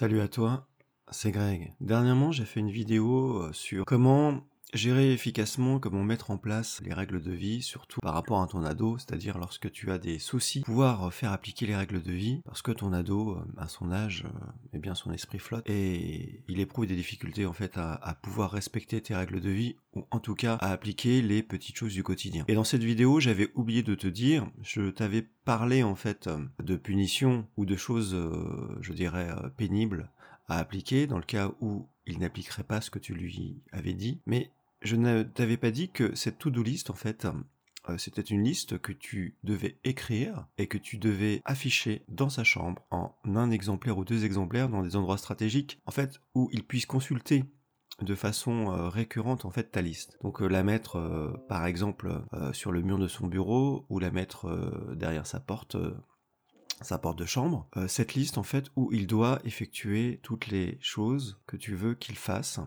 Salut à toi, c'est Greg. Dernièrement, j'ai fait une vidéo euh, sur comment gérer efficacement, comment mettre en place les règles de vie, surtout par rapport à ton ado, c'est-à-dire lorsque tu as des soucis, pouvoir faire appliquer les règles de vie, parce que ton ado, euh, à son âge, euh, eh bien son esprit flotte, et il éprouve des difficultés en fait à, à pouvoir respecter tes règles de vie, ou en tout cas à appliquer les petites choses du quotidien. Et dans cette vidéo, j'avais oublié de te dire, je t'avais parlé en fait de punitions ou de choses, je dirais, pénibles à appliquer dans le cas où il n'appliquerait pas ce que tu lui avais dit. Mais je ne t'avais pas dit que cette to-do list, en fait, euh, c'était une liste que tu devais écrire et que tu devais afficher dans sa chambre en un exemplaire ou deux exemplaires dans des endroits stratégiques, en fait, où il puisse consulter de façon euh, récurrente en fait ta liste. Donc euh, la mettre par exemple sur le mur de son bureau ou la mettre derrière sa porte sa porte de chambre, cette liste en fait où il doit effectuer toutes les choses que tu veux qu'il fasse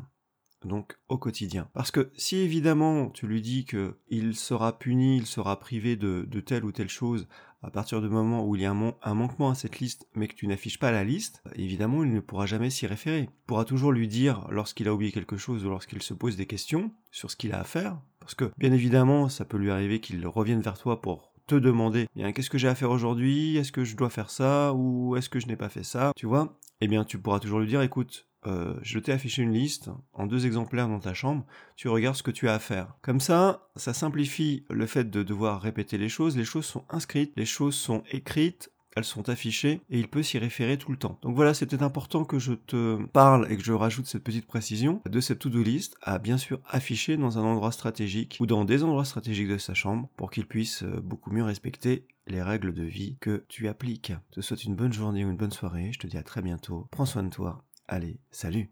donc au quotidien. Parce que si évidemment tu lui dis que il sera puni, il sera privé de, telle ou telle chose à partir du moment où il y a un, manquement à cette liste, mais que tu n'affiches pas la liste, évidemment il ne pourra jamais s'y référer. Il pourra toujours lui dire lorsqu'il a oublié quelque chose ou lorsqu'il se pose des questions sur ce qu'il a à faire, parce que bien évidemment ça peut lui arriver qu'il revienne vers toi pour te demander, bien, qu'est-ce que j'ai à faire aujourd'hui? Est-ce que je dois faire ça? Ou est-ce que je n'ai pas fait ça Tu vois? Eh bien, tu pourras toujours lui dire, écoute, euh, je t'ai affiché une liste en deux exemplaires dans ta chambre, tu regardes ce que tu as à faire. Comme ça, ça simplifie le fait de devoir répéter les choses, les choses sont inscrites, les choses sont écrites, elles sont affichées et il peut s'y référer tout le temps. Donc voilà, c'était important que je te parle et que je rajoute cette petite précision de cette to-do list à bien sûr afficher dans un endroit stratégique ou dans des endroits stratégiques de sa chambre pour qu'il puisse euh, beaucoup mieux respecter les règles de vie que tu appliques. Je te souhaite une bonne journée ou une bonne soirée, je te dis à très bientôt, prends soin de toi, allez, salut